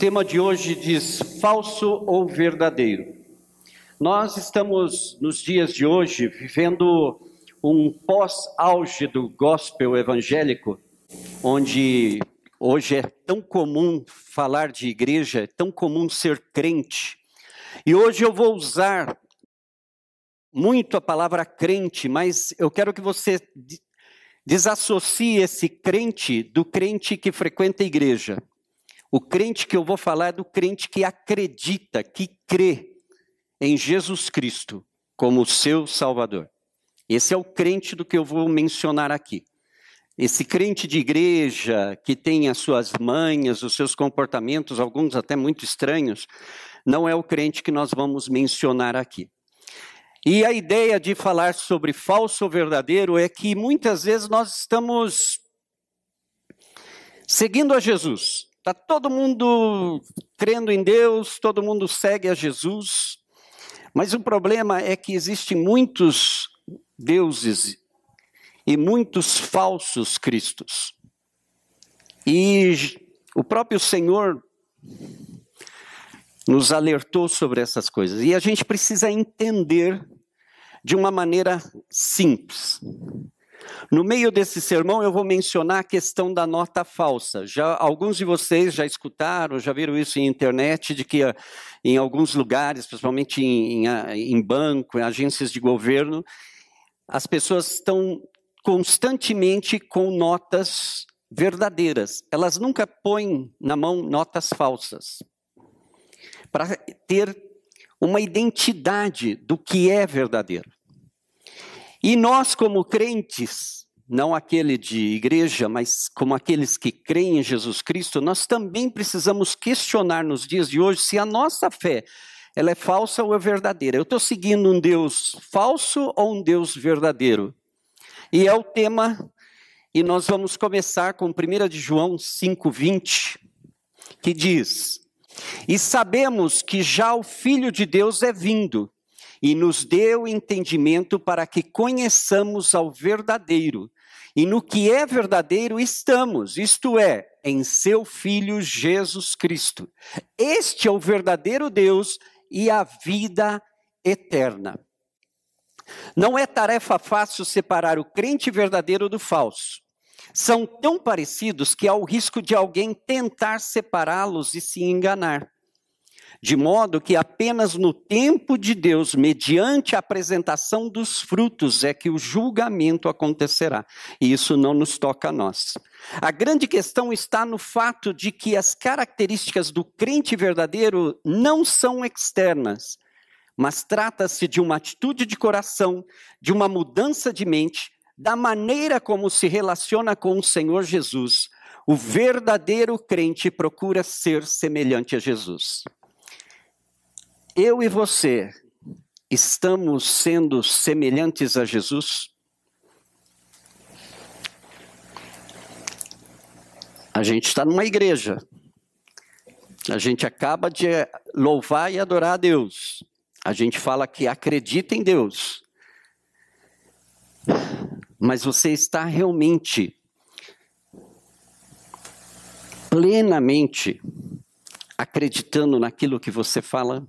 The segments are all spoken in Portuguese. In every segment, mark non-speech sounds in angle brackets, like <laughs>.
tema de hoje diz falso ou verdadeiro. Nós estamos nos dias de hoje vivendo um pós-auge do gospel evangélico, onde hoje é tão comum falar de igreja, é tão comum ser crente. E hoje eu vou usar muito a palavra crente, mas eu quero que você desassocie esse crente do crente que frequenta a igreja. O crente que eu vou falar é do crente que acredita, que crê em Jesus Cristo como seu Salvador. Esse é o crente do que eu vou mencionar aqui. Esse crente de igreja que tem as suas manhas, os seus comportamentos, alguns até muito estranhos, não é o crente que nós vamos mencionar aqui. E a ideia de falar sobre falso ou verdadeiro é que muitas vezes nós estamos seguindo a Jesus, Está todo mundo crendo em Deus, todo mundo segue a Jesus, mas o problema é que existem muitos deuses e muitos falsos cristos. E o próprio Senhor nos alertou sobre essas coisas. E a gente precisa entender de uma maneira simples. No meio desse sermão, eu vou mencionar a questão da nota falsa. Já alguns de vocês já escutaram, já viram isso em internet, de que ah, em alguns lugares, principalmente em, em, ah, em banco, em agências de governo, as pessoas estão constantemente com notas verdadeiras. Elas nunca põem na mão notas falsas. Para ter uma identidade do que é verdadeiro. E nós, como crentes, não aquele de igreja, mas como aqueles que creem em Jesus Cristo, nós também precisamos questionar nos dias de hoje se a nossa fé ela é falsa ou é verdadeira. Eu estou seguindo um Deus falso ou um Deus verdadeiro? E é o tema, e nós vamos começar com 1 de João 5,20, que diz: E sabemos que já o Filho de Deus é vindo e nos deu entendimento para que conheçamos ao verdadeiro. E no que é verdadeiro estamos, isto é, em seu Filho Jesus Cristo. Este é o verdadeiro Deus e a vida eterna. Não é tarefa fácil separar o crente verdadeiro do falso. São tão parecidos que há o risco de alguém tentar separá-los e se enganar de modo que apenas no tempo de Deus, mediante a apresentação dos frutos, é que o julgamento acontecerá. E isso não nos toca a nós. A grande questão está no fato de que as características do crente verdadeiro não são externas, mas trata-se de uma atitude de coração, de uma mudança de mente, da maneira como se relaciona com o Senhor Jesus. O verdadeiro crente procura ser semelhante a Jesus eu e você estamos sendo semelhantes a Jesus? A gente está numa igreja. A gente acaba de louvar e adorar a Deus. A gente fala que acredita em Deus. Mas você está realmente plenamente acreditando naquilo que você fala?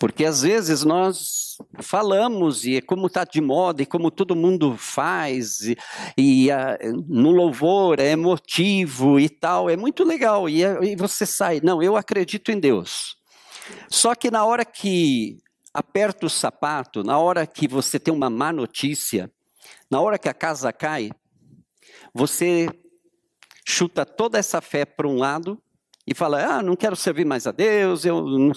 Porque às vezes nós falamos, e é como está de moda, e como todo mundo faz, e, e a, no louvor é emotivo e tal, é muito legal, e, e você sai, não, eu acredito em Deus. Só que na hora que aperta o sapato, na hora que você tem uma má notícia, na hora que a casa cai, você chuta toda essa fé para um lado e fala: Ah, não quero servir mais a Deus, eu não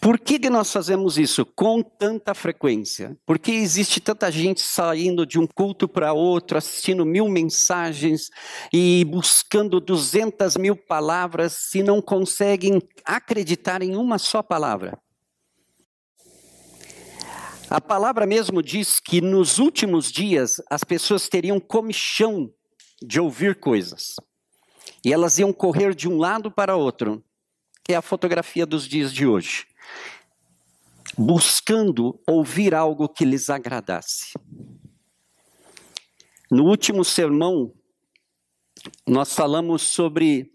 por que, que nós fazemos isso com tanta frequência? Por que existe tanta gente saindo de um culto para outro, assistindo mil mensagens e buscando duzentas mil palavras se não conseguem acreditar em uma só palavra? A palavra mesmo diz que nos últimos dias as pessoas teriam comichão de ouvir coisas. E elas iam correr de um lado para outro, é a fotografia dos dias de hoje buscando ouvir algo que lhes agradasse. No último sermão, nós falamos sobre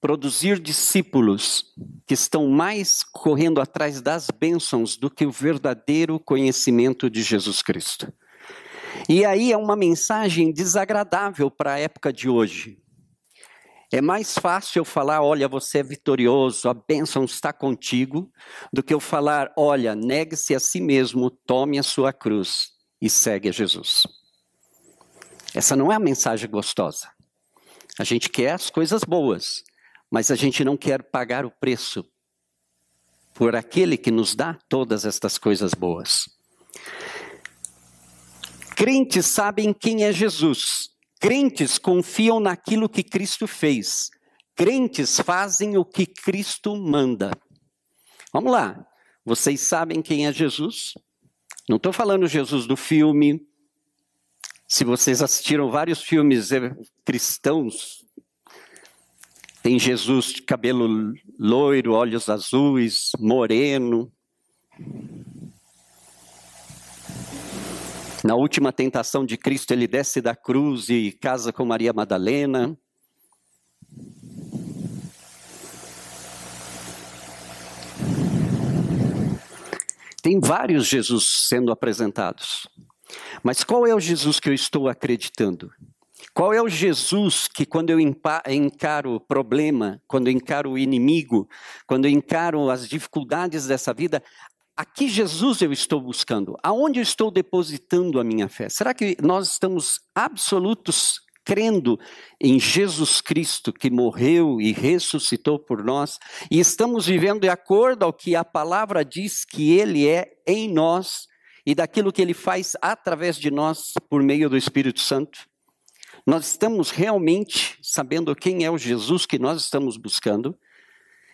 produzir discípulos que estão mais correndo atrás das bênçãos do que o verdadeiro conhecimento de Jesus Cristo. E aí é uma mensagem desagradável para a época de hoje. É mais fácil eu falar, olha, você é vitorioso, a bênção está contigo, do que eu falar, olha, negue-se a si mesmo, tome a sua cruz e segue a Jesus. Essa não é a mensagem gostosa. A gente quer as coisas boas, mas a gente não quer pagar o preço por aquele que nos dá todas estas coisas boas. Crentes sabem quem é Jesus. Crentes confiam naquilo que Cristo fez. Crentes fazem o que Cristo manda. Vamos lá. Vocês sabem quem é Jesus? Não estou falando Jesus do filme. Se vocês assistiram vários filmes eh, cristãos, tem Jesus de cabelo loiro, olhos azuis, moreno. Na última tentação de Cristo, ele desce da cruz e casa com Maria Madalena. Tem vários Jesus sendo apresentados. Mas qual é o Jesus que eu estou acreditando? Qual é o Jesus que, quando eu encaro o problema, quando eu encaro o inimigo, quando eu encaro as dificuldades dessa vida, a que Jesus eu estou buscando? Aonde eu estou depositando a minha fé? Será que nós estamos absolutos crendo em Jesus Cristo que morreu e ressuscitou por nós e estamos vivendo de acordo ao que a palavra diz que ele é em nós e daquilo que ele faz através de nós por meio do Espírito Santo? Nós estamos realmente sabendo quem é o Jesus que nós estamos buscando.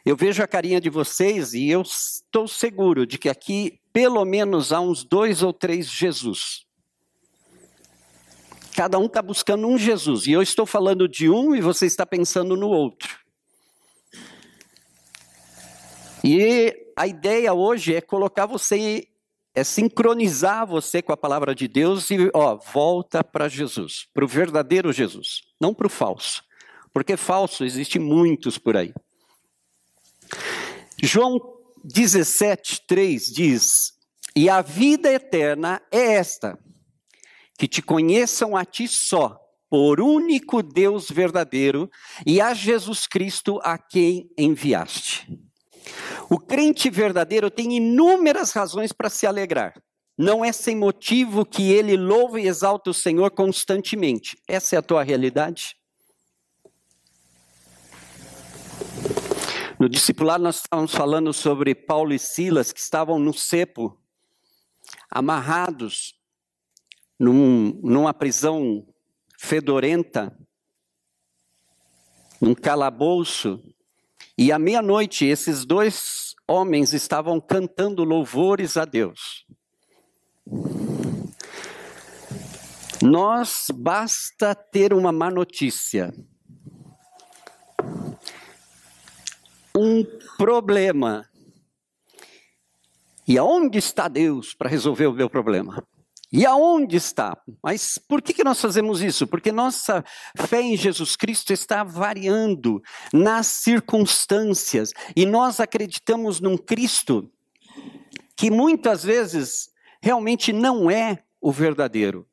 Eu vejo a carinha de vocês e eu estou seguro de que aqui, pelo menos, há uns dois ou três Jesus. Cada um está buscando um Jesus. E eu estou falando de um e você está pensando no outro. E a ideia hoje é colocar você é sincronizar você com a palavra de Deus e, ó, volta para Jesus, para o verdadeiro Jesus, não para o falso. Porque falso existe muitos por aí. João 17, 3 diz: E a vida eterna é esta, que te conheçam a ti só, por único Deus verdadeiro, e a Jesus Cristo a quem enviaste. O crente verdadeiro tem inúmeras razões para se alegrar. Não é sem motivo que ele louva e exalta o Senhor constantemente. Essa é a tua realidade? No discipulado, nós estávamos falando sobre Paulo e Silas, que estavam no cepo, amarrados num, numa prisão fedorenta, num calabouço, e à meia-noite, esses dois homens estavam cantando louvores a Deus. Nós basta ter uma má notícia. Um problema. E aonde está Deus para resolver o meu problema? E aonde está? Mas por que, que nós fazemos isso? Porque nossa fé em Jesus Cristo está variando nas circunstâncias e nós acreditamos num Cristo que muitas vezes realmente não é o verdadeiro.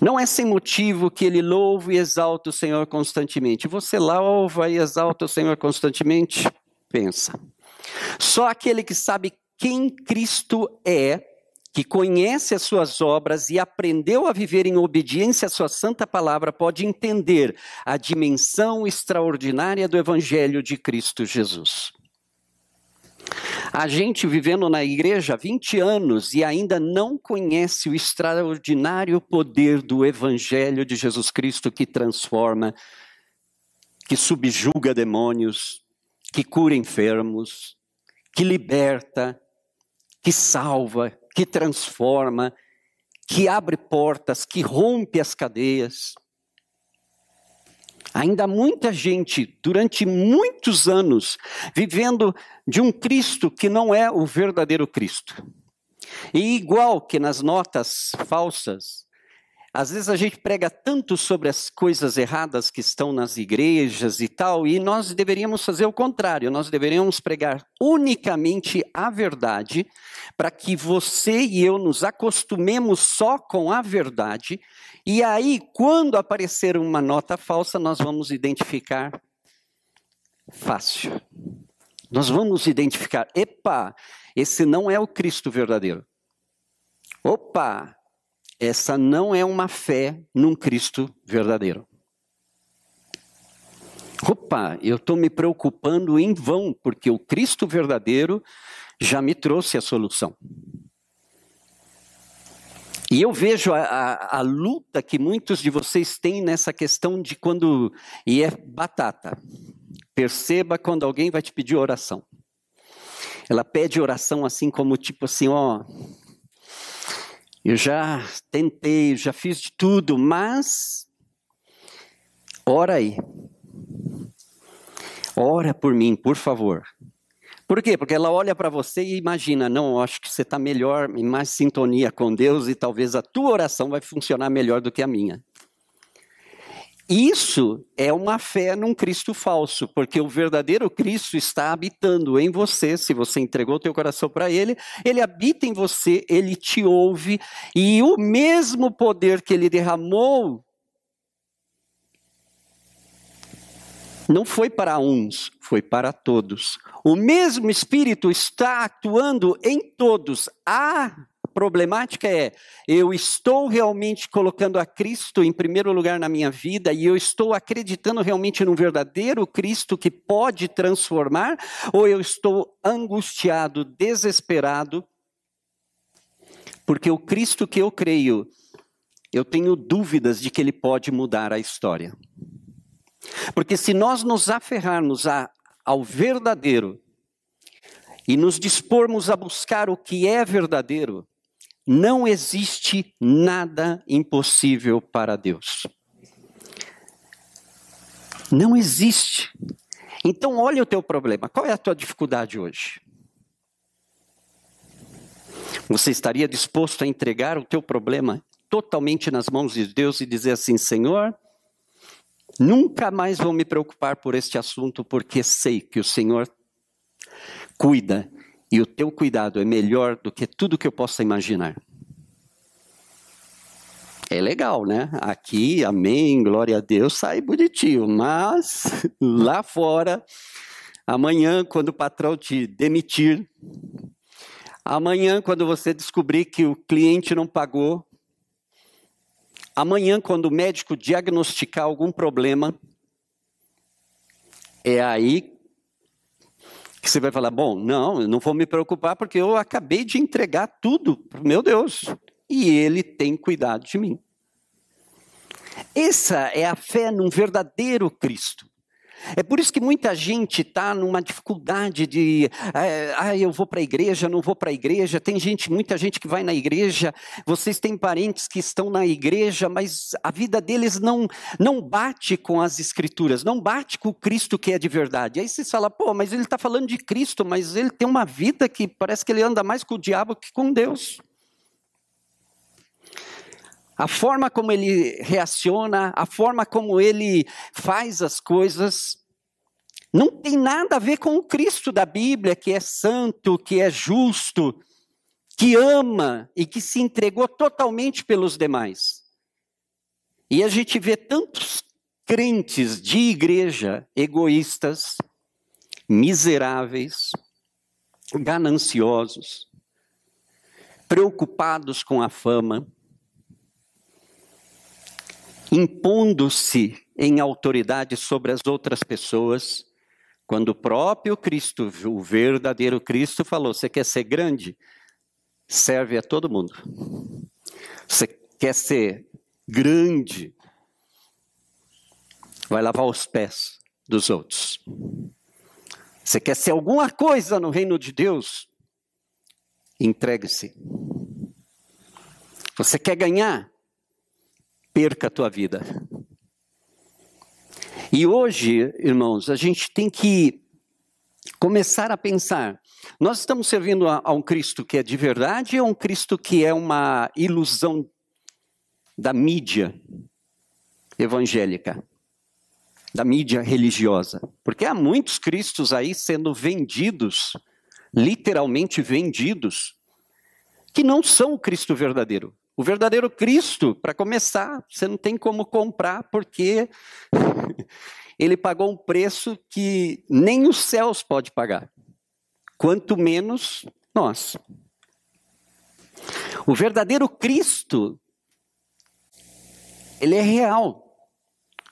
Não é sem motivo que ele louva e exalta o Senhor constantemente. Você louva e exalta o Senhor constantemente? Pensa. Só aquele que sabe quem Cristo é, que conhece as suas obras e aprendeu a viver em obediência à sua santa palavra, pode entender a dimensão extraordinária do Evangelho de Cristo Jesus. A gente vivendo na igreja há 20 anos e ainda não conhece o extraordinário poder do Evangelho de Jesus Cristo que transforma, que subjuga demônios, que cura enfermos, que liberta, que salva, que transforma, que abre portas, que rompe as cadeias. Ainda muita gente, durante muitos anos, vivendo de um Cristo que não é o verdadeiro Cristo. E igual que nas notas falsas, Às vezes a gente prega tanto sobre as coisas erradas que estão nas igrejas e tal, e nós deveríamos fazer o contrário, nós deveríamos pregar unicamente a verdade, para que você e eu nos acostumemos só com a verdade, e aí, quando aparecer uma nota falsa, nós vamos identificar fácil. Nós vamos identificar, epa, esse não é o Cristo verdadeiro. Opa, essa não é uma fé num Cristo verdadeiro. Opa, eu estou me preocupando em vão, porque o Cristo verdadeiro já me trouxe a solução. E eu vejo a, a, a, luta que muitos de vocês têm nessa questão de quando. E é batata. Perceba quando alguém vai te pedir oração. Ela pede oração assim, como tipo assim: ó, eu já tentei, já fiz de tudo, mas ora aí. Ora por mim, por favor. Por quê? Porque ela olha para você e imagina, não, acho que você está melhor, em mais sintonia com Deus e talvez a tua oração vai funcionar melhor do que a minha. Isso é uma fé num Cristo falso, porque o verdadeiro Cristo está habitando em você, se você entregou o teu coração para ele, ele habita em você, ele te ouve, e o mesmo poder que ele derramou não foi para uns, foi para todos. O mesmo Espírito está atuando em todos. Há problemática é: eu estou realmente colocando a Cristo em primeiro lugar na minha vida e eu estou acreditando realmente num verdadeiro Cristo que pode transformar, ou eu estou angustiado, desesperado, porque o Cristo que eu creio, eu tenho dúvidas de que ele pode mudar a história. Porque se nós nos aferrarmos a, ao verdadeiro, e nos dispormos a buscar o que é verdadeiro, não existe nada impossível para Deus. Não existe. Então, olha o teu problema. Qual é a tua dificuldade hoje? Você estaria disposto a entregar o teu problema totalmente nas mãos de Deus e dizer assim: Senhor, nunca mais vou me preocupar por este assunto, porque sei que o Senhor cuida e o teu cuidado é melhor do que tudo que eu possa imaginar. É legal, né? Aqui, amém, glória a Deus, sai bonitinho, mas <laughs> lá fora, amanhã, quando o patrão te demitir, amanhã, quando você descobrir que o cliente não pagou, amanhã, quando o médico diagnosticar algum problema, é aí que você vai falar: bom, não, eu não vou me preocupar porque eu acabei de entregar tudo para meu Deus e Ele tem cuidado de mim. Essa é a fé num verdadeiro Cristo. É por isso que muita gente está numa dificuldade de, ah, eu vou para a igreja, não vou para a igreja. Tem gente, muita gente que vai na igreja. Vocês têm parentes que estão na igreja, mas a vida deles não não bate com as escrituras, não bate com o Cristo que é de verdade. Aí você fala, pô, mas ele está falando de Cristo, mas ele tem uma vida que parece que ele anda mais com o diabo que com Deus. A forma como ele reaciona, a forma como ele faz as coisas, não tem nada a ver com o Cristo da Bíblia, que é santo, que é justo, que ama e que se entregou totalmente pelos demais. E a gente vê tantos crentes de igreja egoístas, miseráveis, gananciosos, preocupados com a fama, impondo-se em autoridade sobre as outras pessoas, quando o próprio Cristo, o verdadeiro Cristo, falou: Você quer ser grande? Serve a todo mundo. Você quer ser grande? Vai lavar os pés dos outros. Você quer ser alguma coisa no reino de Deus? Entregue-se. Você quer ganhar? Perca a tua vida. E hoje, irmãos, a gente tem que começar a pensar: nós estamos servindo a, a um Cristo que é de verdade ou um Cristo que é uma ilusão da mídia evangélica, da mídia religiosa. Porque há muitos cristos aí sendo vendidos, literalmente vendidos, que não são o Cristo verdadeiro. O verdadeiro Cristo, para começar, você não tem como comprar porque <laughs> ele pagou um preço que nem os céus pode pagar. Quanto menos nós. O verdadeiro Cristo, ele é real.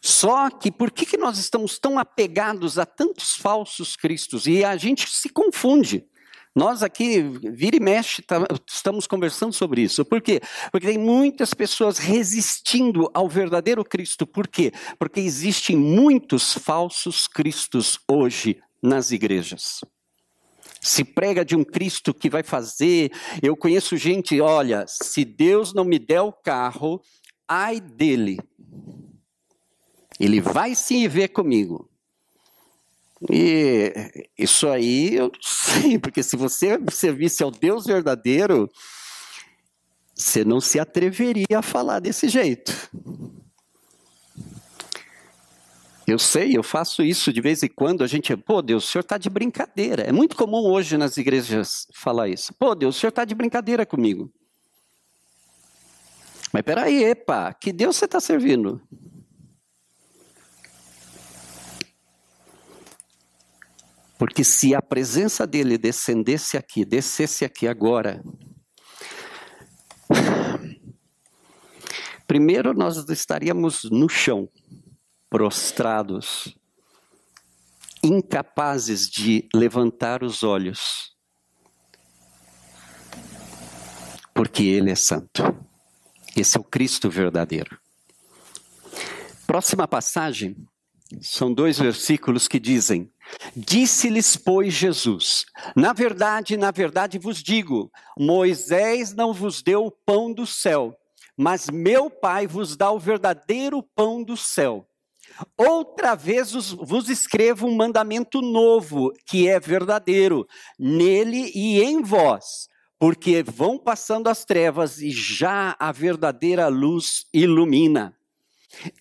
Só que por que, que nós estamos tão apegados a tantos falsos cristos? E a gente se confunde. Nós aqui, vira e mexe, tá, estamos conversando sobre isso. Por quê? Porque tem muitas pessoas resistindo ao verdadeiro Cristo. Por quê? Porque existem muitos falsos cristos hoje nas igrejas. Se prega de um Cristo que vai fazer. Eu conheço gente, olha, se Deus não me der o carro, ai dele. Ele vai se ver comigo. E isso aí eu não sei, porque se você servisse ao Deus verdadeiro, você não se atreveria a falar desse jeito. Eu sei, eu faço isso de vez em quando. A gente, pô, Deus, o senhor está de brincadeira. É muito comum hoje nas igrejas falar isso. Pô, Deus, o senhor está de brincadeira comigo. Mas peraí, epa, que Deus você está servindo? Porque se a presença dele descendesse aqui, descesse aqui agora, <sighs> primeiro nós estaríamos no chão, prostrados, incapazes de levantar os olhos, porque ele é santo. Esse é o Cristo verdadeiro. Próxima passagem, são dois versículos que dizem: Disse-lhes, pois, Jesus: Na verdade, na verdade vos digo: Moisés não vos deu o pão do céu, mas meu Pai vos dá o verdadeiro pão do céu. Outra vez vos escrevo um mandamento novo, que é verdadeiro, nele e em vós, porque vão passando as trevas e já a verdadeira luz ilumina.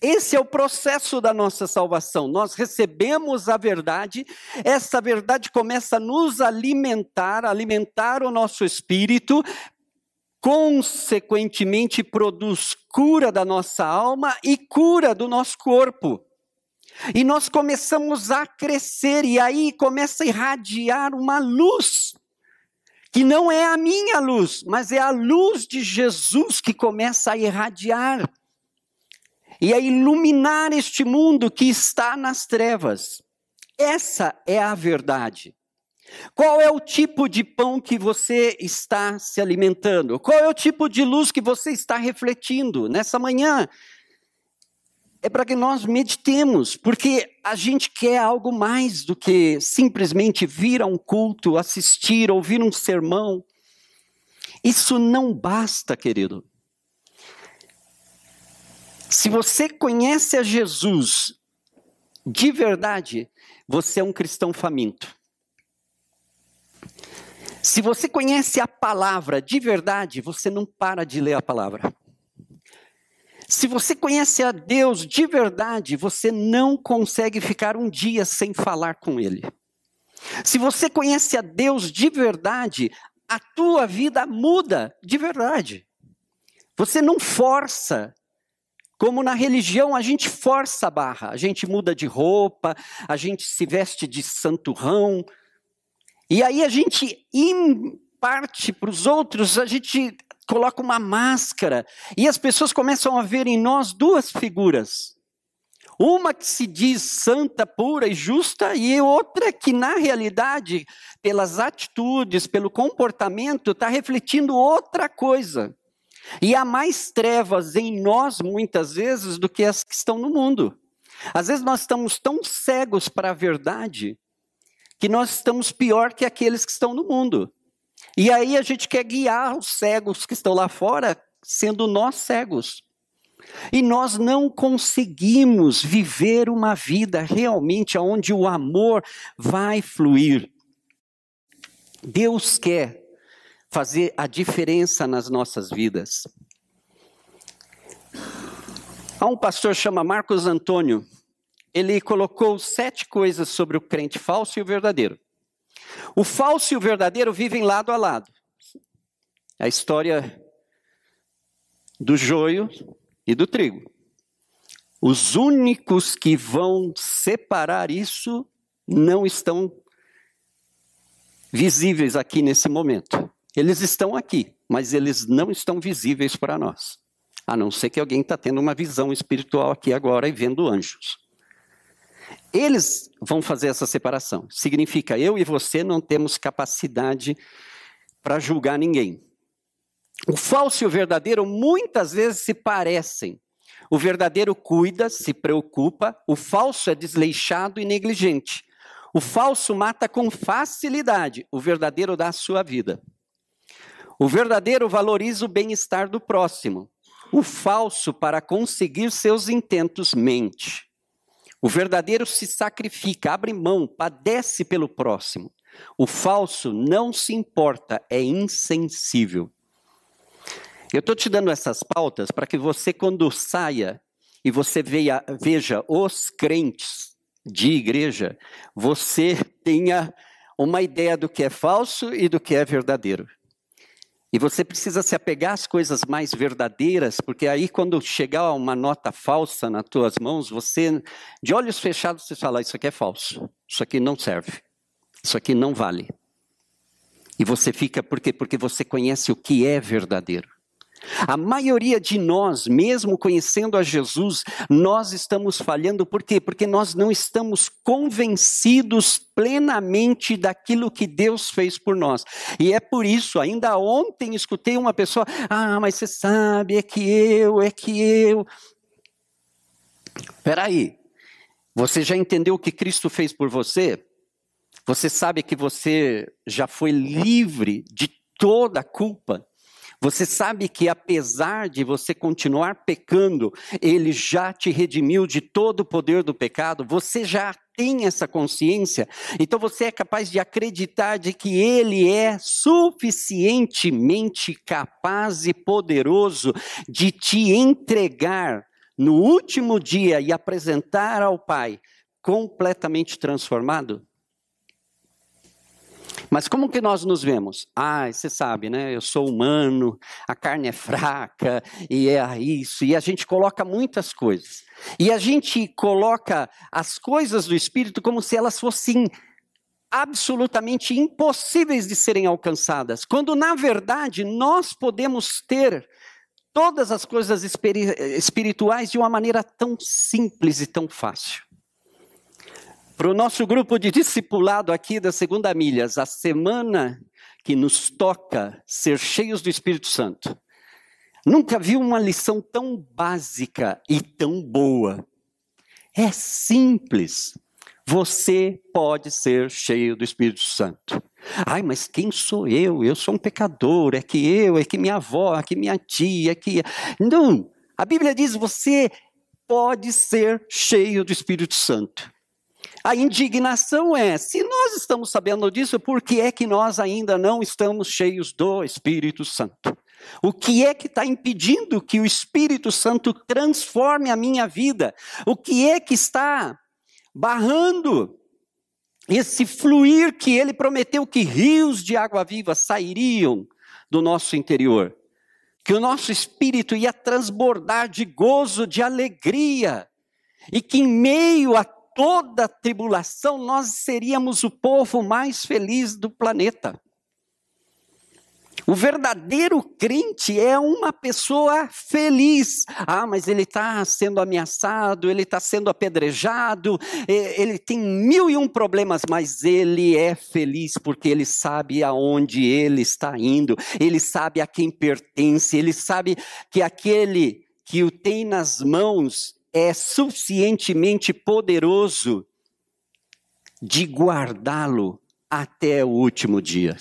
Esse é o processo da nossa salvação. Nós recebemos a verdade, essa verdade começa a nos alimentar, alimentar o nosso espírito, consequentemente produz cura da nossa alma e cura do nosso corpo. E nós começamos a crescer, e aí começa a irradiar uma luz, que não é a minha luz, mas é a luz de Jesus que começa a irradiar e a iluminar este mundo que está nas trevas. Essa é a verdade. Qual é o tipo de pão que você está se alimentando? Qual é o tipo de luz que você está refletindo nessa manhã? É para que nós meditemos, porque a gente quer algo mais do que simplesmente vir a um culto, assistir, ouvir um sermão. Isso não basta, querido. Se você conhece a Jesus de verdade, você é um cristão faminto. Se você conhece a palavra de verdade, você não para de ler a palavra. Se você conhece a Deus de verdade, você não consegue ficar um dia sem falar com Ele. Se você conhece a Deus de verdade, a tua vida muda de verdade. Você não força como na religião a gente força a barra, a gente muda de roupa, a gente se veste de santurrão, e aí a gente imparte para os outros, a gente coloca uma máscara, e as pessoas começam a ver em nós duas figuras. Uma que se diz santa, pura e justa, e outra que, na realidade, pelas atitudes, pelo comportamento, está refletindo outra coisa. E há mais trevas em nós, muitas vezes, do que as que estão no mundo. Às vezes nós estamos tão cegos para a verdade que nós estamos pior que aqueles que estão no mundo. E aí a gente quer guiar os cegos que estão lá fora, sendo nós cegos. E nós não conseguimos viver uma vida realmente onde o amor vai fluir. Deus quer fazer a diferença nas nossas vidas. Há um pastor chama Marcos Antônio. Ele colocou sete coisas sobre o crente falso e o verdadeiro. O falso e o verdadeiro vivem lado a lado. A história do joio e do trigo. Os únicos que vão separar isso não estão visíveis aqui nesse momento. Eles estão aqui, mas eles não estão visíveis para nós. A não ser que alguém está tendo uma visão espiritual aqui agora e vendo anjos. Eles vão fazer essa separação. Significa, eu e você não temos capacidade para julgar ninguém. O falso e o verdadeiro muitas vezes se parecem. O verdadeiro cuida, se preocupa, o falso é desleixado e negligente. O falso mata com facilidade, o verdadeiro dá a sua vida. O verdadeiro valoriza o bem-estar do próximo. O falso, para conseguir seus intentos, mente. O verdadeiro se sacrifica, abre mão, padece pelo próximo. O falso não se importa, é insensível. Eu estou te dando essas pautas para que você, quando saia e você veja, veja os crentes de igreja, você tenha uma ideia do que é falso e do que é verdadeiro. E você precisa se apegar às coisas mais verdadeiras, porque aí quando chegar uma nota falsa nas tuas mãos, você, de olhos fechados, você fala: Isso aqui é falso, isso aqui não serve, isso aqui não vale. E você fica, por quê? Porque você conhece o que é verdadeiro. A maioria de nós, mesmo conhecendo a Jesus, nós estamos falhando por quê? Porque nós não estamos convencidos plenamente daquilo que Deus fez por nós. E é por isso, ainda ontem escutei uma pessoa: "Ah, mas você sabe, é que eu, é que eu". Peraí, você já entendeu o que Cristo fez por você? Você sabe que você já foi livre de toda a culpa? Você sabe que apesar de você continuar pecando, ele já te redimiu de todo o poder do pecado, você já tem essa consciência, então você é capaz de acreditar de que ele é suficientemente capaz e poderoso de te entregar no último dia e apresentar ao Pai completamente transformado? Mas como que nós nos vemos? Ah, você sabe, né? Eu sou humano, a carne é fraca, e é isso, e a gente coloca muitas coisas. E a gente coloca as coisas do espírito como se elas fossem absolutamente impossíveis de serem alcançadas, quando na verdade nós podemos ter todas as coisas espirituais de uma maneira tão simples e tão fácil. Para o nosso grupo de discipulado aqui da Segunda Milhas, a semana que nos toca ser cheios do Espírito Santo, nunca vi uma lição tão básica e tão boa. É simples. Você pode ser cheio do Espírito Santo. Ai, mas quem sou eu? Eu sou um pecador. É que eu, é que minha avó, é que minha tia, é que. Não. A Bíblia diz: você pode ser cheio do Espírito Santo. A indignação é: se nós estamos sabendo disso, por que é que nós ainda não estamos cheios do Espírito Santo? O que é que está impedindo que o Espírito Santo transforme a minha vida? O que é que está barrando esse fluir que ele prometeu que rios de água viva sairiam do nosso interior? Que o nosso espírito ia transbordar de gozo, de alegria, e que em meio a toda tribulação, nós seríamos o povo mais feliz do planeta. O verdadeiro crente é uma pessoa feliz. Ah, mas ele está sendo ameaçado, ele está sendo apedrejado, ele tem mil e um problemas, mas ele é feliz porque ele sabe aonde ele está indo, ele sabe a quem pertence, ele sabe que aquele que o tem nas mãos é suficientemente poderoso de guardá-lo até o último dia.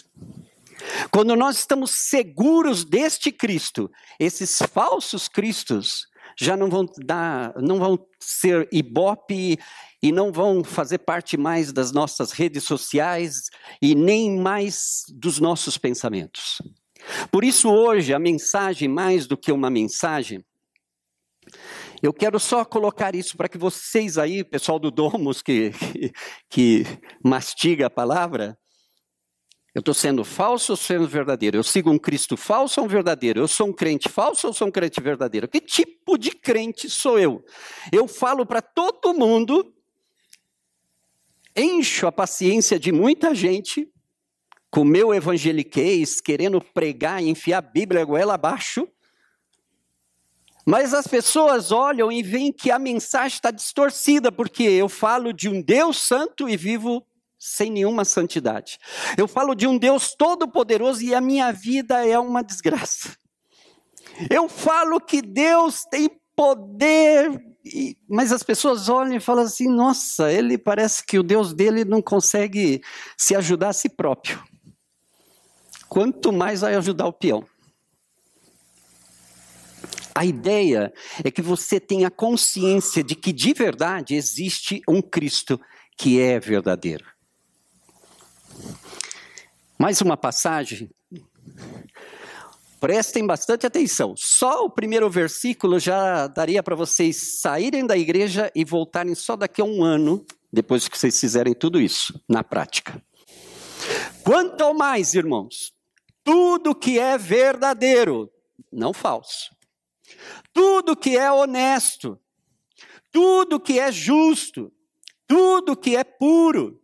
Quando nós estamos seguros deste Cristo, esses falsos cristos já não vão dar, não vão ser ibope e não vão fazer parte mais das nossas redes sociais e nem mais dos nossos pensamentos. Por isso hoje a mensagem mais do que uma mensagem Eu quero só colocar isso para que vocês aí, pessoal do Domus, que, que, que mastiga a palavra, eu estou sendo falso ou sendo verdadeiro? Eu sigo um Cristo falso ou um verdadeiro? Eu sou um crente falso ou sou um crente verdadeiro? Que tipo de crente sou eu? Eu falo para todo mundo, encho a paciência de muita gente, com meu evangeliquez, querendo pregar e enfiar a Bíblia goela abaixo, mas as pessoas olham e veem que a mensagem está distorcida, porque eu falo de um Deus santo e vivo sem nenhuma santidade. Eu falo de um Deus todo-poderoso e a minha vida é uma desgraça. Eu falo que Deus tem poder, mas as pessoas olham e falam assim: nossa, ele parece que o Deus dele não consegue se ajudar a si próprio. Quanto mais vai ajudar o peão. A ideia é que você tenha consciência de que de verdade existe um Cristo que é verdadeiro. Mais uma passagem. Prestem bastante atenção. Só o primeiro versículo já daria para vocês saírem da igreja e voltarem só daqui a um ano, depois que vocês fizerem tudo isso na prática. Quanto mais, irmãos, tudo que é verdadeiro, não falso, tudo que é honesto, tudo que é justo, tudo que é puro,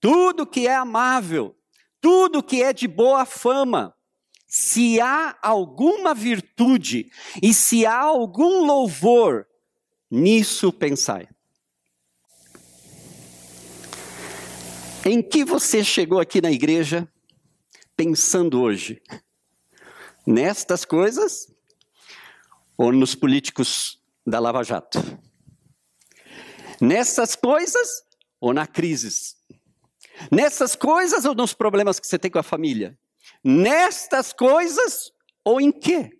tudo que é amável, tudo que é de boa fama, se há alguma virtude e se há algum louvor, nisso pensai. Em que você chegou aqui na igreja pensando hoje? Nestas coisas ou nos políticos da Lava Jato? Nessas coisas ou na crise Nessas coisas ou nos problemas que você tem com a família? Nestas coisas ou em que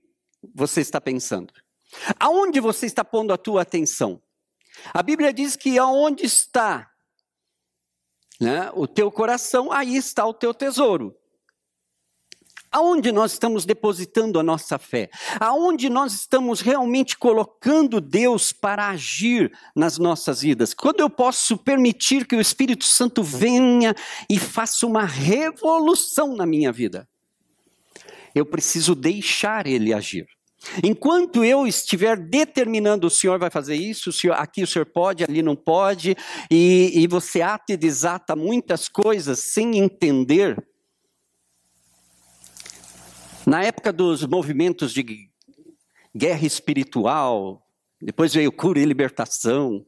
você está pensando? Aonde você está pondo a tua atenção? A Bíblia diz que aonde está né, o teu coração, aí está o teu tesouro. Aonde nós estamos depositando a nossa fé? Aonde nós estamos realmente colocando Deus para agir nas nossas vidas? Quando eu posso permitir que o Espírito Santo venha e faça uma revolução na minha vida? Eu preciso deixar ele agir. Enquanto eu estiver determinando o Senhor vai fazer isso, o senhor, aqui o Senhor pode, ali não pode, e, e você ata e desata muitas coisas sem entender, na época dos movimentos de guerra espiritual, depois veio cura e libertação.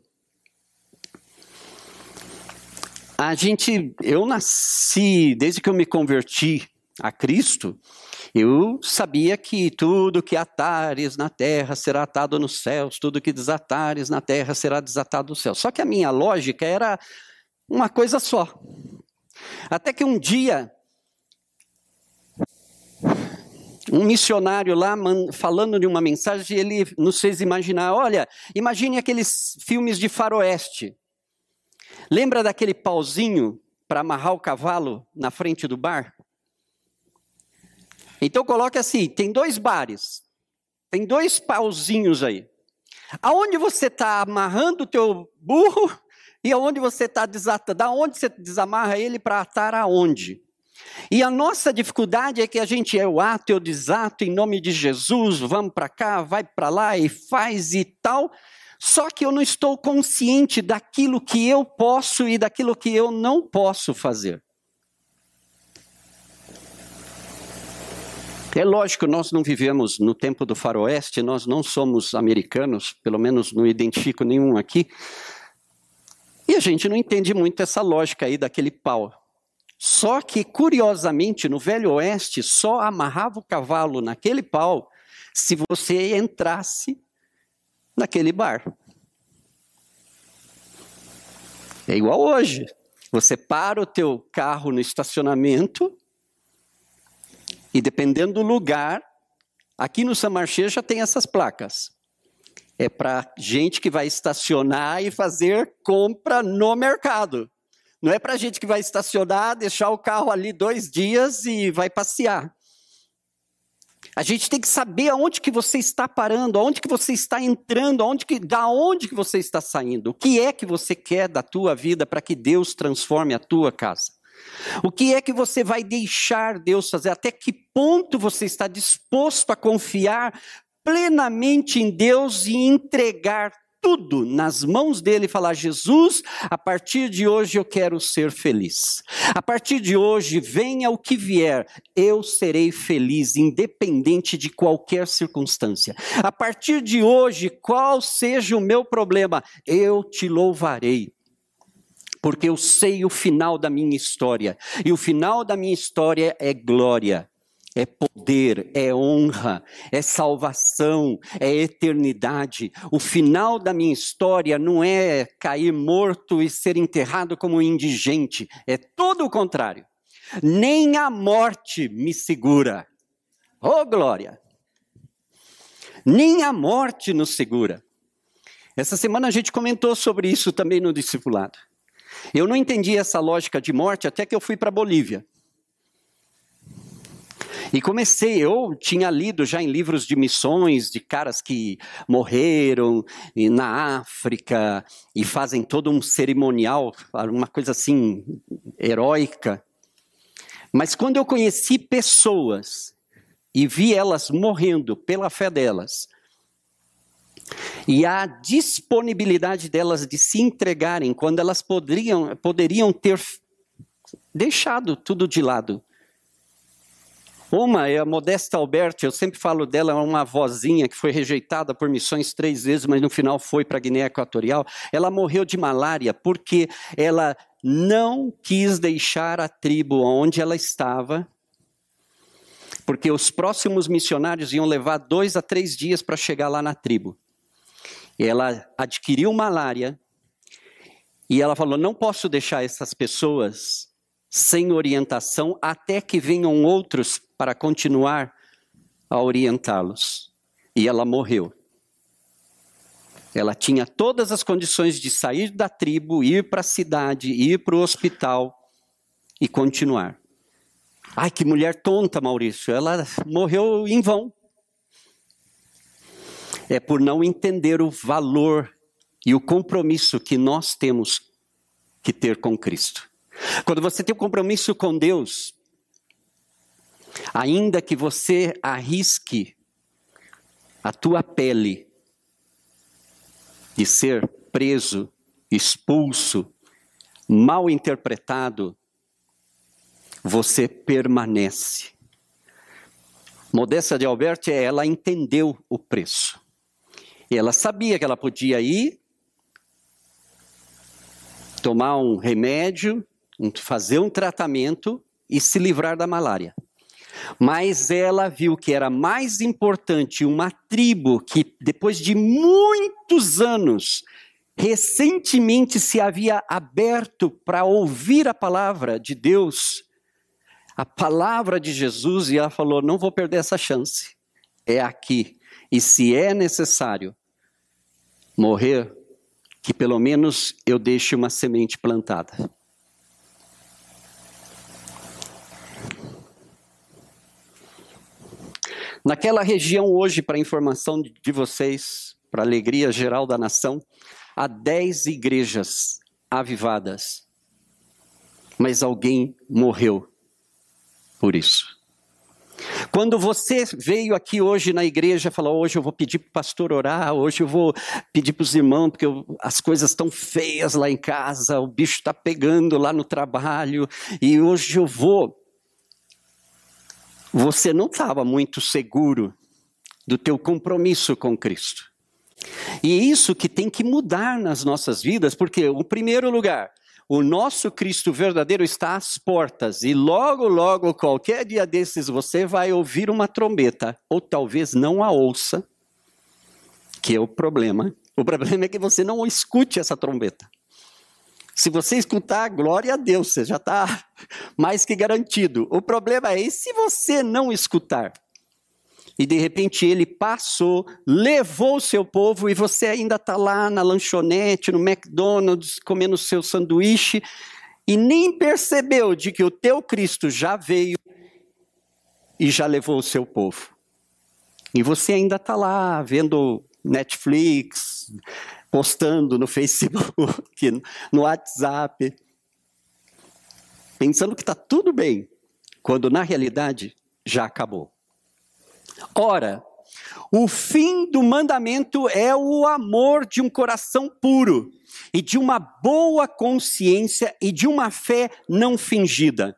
A gente, eu nasci, desde que eu me converti a Cristo, eu sabia que tudo que atares na terra será atado nos céus, tudo que desatares na terra será desatado nos céus. Só que a minha lógica era uma coisa só. Até que um dia um missionário lá falando de uma mensagem, ele nos fez imaginar: olha, imagine aqueles filmes de faroeste. Lembra daquele pauzinho para amarrar o cavalo na frente do bar? Então coloque assim: tem dois bares, tem dois pauzinhos aí. Aonde você está amarrando o teu burro <laughs> e aonde você está desatando? Da onde você desamarra ele para atar aonde? E a nossa dificuldade é que a gente é o ato, eu desato em nome de Jesus, vamos para cá, vai para lá e faz e tal. Só que eu não estou consciente daquilo que eu posso e daquilo que eu não posso fazer. É lógico, nós não vivemos no tempo do faroeste, nós não somos americanos, pelo menos não identifico nenhum aqui. E a gente não entende muito essa lógica aí daquele pau. Só que, curiosamente, no Velho Oeste, só amarrava o cavalo naquele pau se você entrasse naquele bar. É igual hoje. Você para o teu carro no estacionamento e dependendo do lugar, aqui no San Marché já tem essas placas. É para gente que vai estacionar e fazer compra no mercado. Não é para gente que vai estacionar, deixar o carro ali dois dias e vai passear. A gente tem que saber aonde que você está parando, aonde que você está entrando, aonde que, da onde que você está saindo. O que é que você quer da tua vida para que Deus transforme a tua casa? O que é que você vai deixar Deus fazer? Até que ponto você está disposto a confiar plenamente em Deus e entregar tudo nas mãos dele e falar: Jesus, a partir de hoje eu quero ser feliz. A partir de hoje, venha o que vier, eu serei feliz, independente de qualquer circunstância. A partir de hoje, qual seja o meu problema, eu te louvarei porque eu sei o final da minha história. E o final da minha história é glória é poder, é honra, é salvação, é eternidade. O final da minha história não é cair morto e ser enterrado como indigente, é todo o contrário. Nem a morte me segura. Oh, glória! Nem a morte nos segura. Essa semana a gente comentou sobre isso também no discipulado. Eu não entendi essa lógica de morte até que eu fui para Bolívia. E comecei, eu tinha lido já em livros de missões de caras que morreram na África e fazem todo um cerimonial, uma coisa assim heróica. Mas quando eu conheci pessoas e vi elas morrendo pela fé delas, e a disponibilidade delas de se entregarem quando elas poderiam, poderiam ter deixado tudo de lado uma é a Modesta Alberti, eu sempre falo dela, é uma vozinha que foi rejeitada por missões três vezes, mas no final foi para a Guiné Equatorial. Ela morreu de malária porque ela não quis deixar a tribo onde ela estava, porque os próximos missionários iam levar dois a três dias para chegar lá na tribo. Ela adquiriu malária e ela falou: não posso deixar essas pessoas sem orientação até que venham outros para continuar a orientá-los. E ela morreu. Ela tinha todas as condições de sair da tribo, ir para a cidade, ir para o hospital e continuar. Ai, que mulher tonta, Maurício. Ela morreu em vão. É por não entender o valor e o compromisso que nós temos que ter com Cristo. Quando você tem um compromisso com Deus, ainda que você arrisque a tua pele de ser preso, expulso, mal interpretado, você permanece. Modéstia de Alberti, ela entendeu o preço. Ela sabia que ela podia ir, tomar um remédio, fazer um tratamento e se livrar da malária. Mas ela viu que era mais importante uma tribo que, depois de muitos anos, recentemente se havia aberto para ouvir a palavra de Deus, a palavra de Jesus, e ela falou: não vou perder essa chance. É aqui. E se é necessário morrer, que pelo menos eu deixe uma semente plantada. Naquela região hoje, para informação de vocês, para alegria geral da nação, há dez igrejas avivadas. Mas alguém morreu por isso. Quando você veio aqui hoje na igreja, falou: hoje eu vou pedir para o pastor orar, hoje eu vou pedir para os irmãos, porque eu, as coisas estão feias lá em casa, o bicho está pegando lá no trabalho, e hoje eu vou você não estava muito seguro do teu compromisso com Cristo. E é isso que tem que mudar nas nossas vidas, porque, em primeiro lugar, o nosso Cristo verdadeiro está às portas, e logo, logo, qualquer dia desses, você vai ouvir uma trombeta, ou talvez não a ouça, que é o problema. O problema é que você não escute essa trombeta. Se você escutar, glória a Deus, você já está <laughs> mais que garantido. O problema é, e se você não escutar? E de repente ele passou, levou o seu povo e você ainda está lá na lanchonete, no McDonald's, comendo seu sanduíche e nem percebeu de que o teu Cristo já veio e já levou o seu povo. E você ainda está lá vendo Netflix, postando no <laughs> Facebook, no WhatsApp, pensando que está tudo bem, quando na realidade já acabou. Ora, o fim do mandamento é o amor de um coração puro e de uma boa consciência e de uma fé não fingida.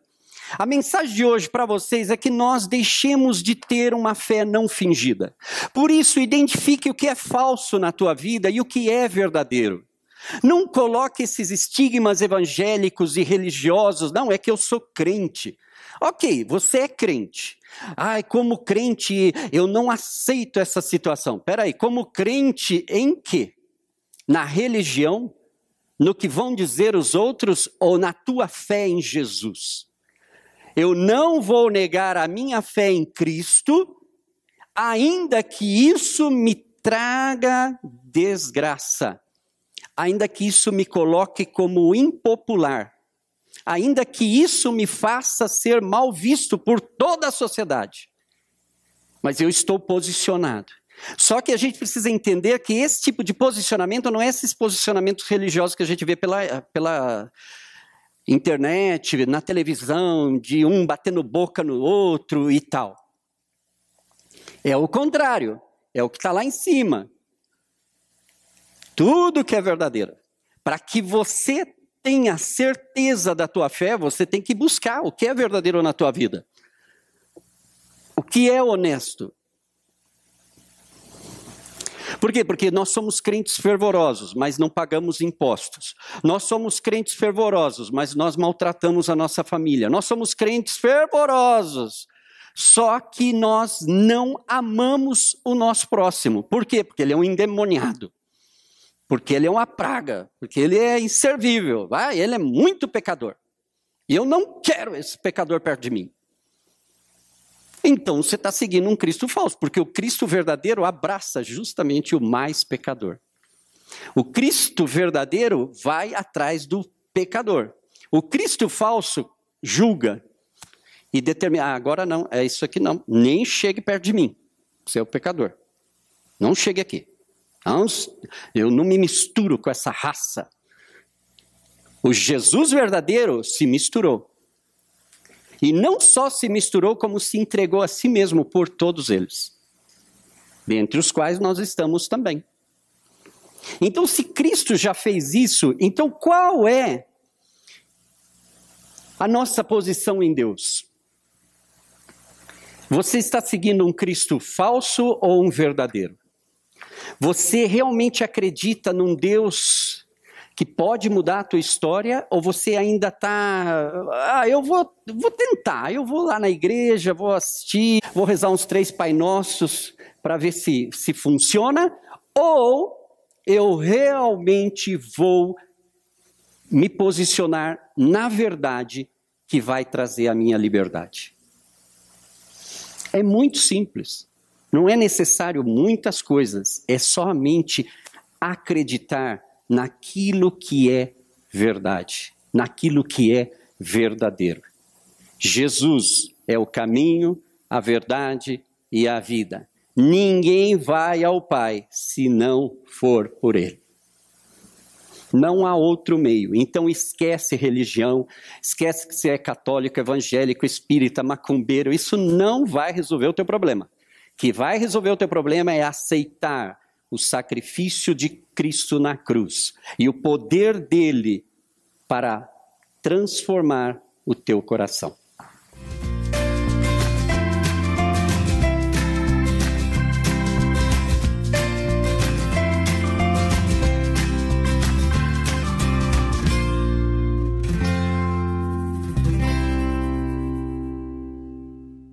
A mensagem de hoje para vocês é que nós deixemos de ter uma fé não fingida. Por isso, identifique o que é falso na tua vida e o que é verdadeiro. Não coloque esses estigmas evangélicos e religiosos, não, é que eu sou crente. Ok, você é crente. Ai, como crente, eu não aceito essa situação. Peraí, como crente em quê? Na religião? No que vão dizer os outros ou na tua fé em Jesus? Eu não vou negar a minha fé em Cristo, ainda que isso me traga desgraça, ainda que isso me coloque como impopular, ainda que isso me faça ser mal visto por toda a sociedade. Mas eu estou posicionado. Só que a gente precisa entender que esse tipo de posicionamento não é esses posicionamentos religiosos que a gente vê pela, pela internet, na televisão, de um batendo boca no outro e tal. É o contrário, é o que está lá em cima. Tudo que é verdadeiro. Para que você tenha certeza da tua fé, você tem que buscar o que é verdadeiro na tua vida. O que é honesto? Por quê? Porque nós somos crentes fervorosos, mas não pagamos impostos. Nós somos crentes fervorosos, mas nós maltratamos a nossa família. Nós somos crentes fervorosos, só que nós não amamos o nosso próximo. Por quê? Porque ele é um endemoniado. Porque ele é uma praga, porque ele é inservível, ah, ele é muito pecador. E eu não quero esse pecador perto de mim. Então você está seguindo um Cristo falso, porque o Cristo verdadeiro abraça justamente o mais pecador. O Cristo verdadeiro vai atrás do pecador. O Cristo falso julga e determina: ah, agora não, é isso aqui não, nem chegue perto de mim, você é o pecador. Não chegue aqui. Eu não me misturo com essa raça. O Jesus verdadeiro se misturou. E não só se misturou, como se entregou a si mesmo por todos eles, dentre os quais nós estamos também. Então, se Cristo já fez isso, então qual é a nossa posição em Deus? Você está seguindo um Cristo falso ou um verdadeiro? Você realmente acredita num Deus que pode mudar a tua história, ou você ainda está, ah, eu vou, vou tentar, eu vou lá na igreja, vou assistir, vou rezar uns três Pai Nossos para ver se, se funciona, ou eu realmente vou me posicionar na verdade que vai trazer a minha liberdade. É muito simples. Não é necessário muitas coisas, é somente acreditar naquilo que é verdade, naquilo que é verdadeiro. Jesus é o caminho, a verdade e a vida. Ninguém vai ao Pai se não for por Ele. Não há outro meio. Então esquece religião, esquece que você é católico, evangélico, espírita, macumbeiro. Isso não vai resolver o teu problema. O que vai resolver o teu problema é aceitar o sacrifício de Cristo na cruz e o poder dele para transformar o teu coração.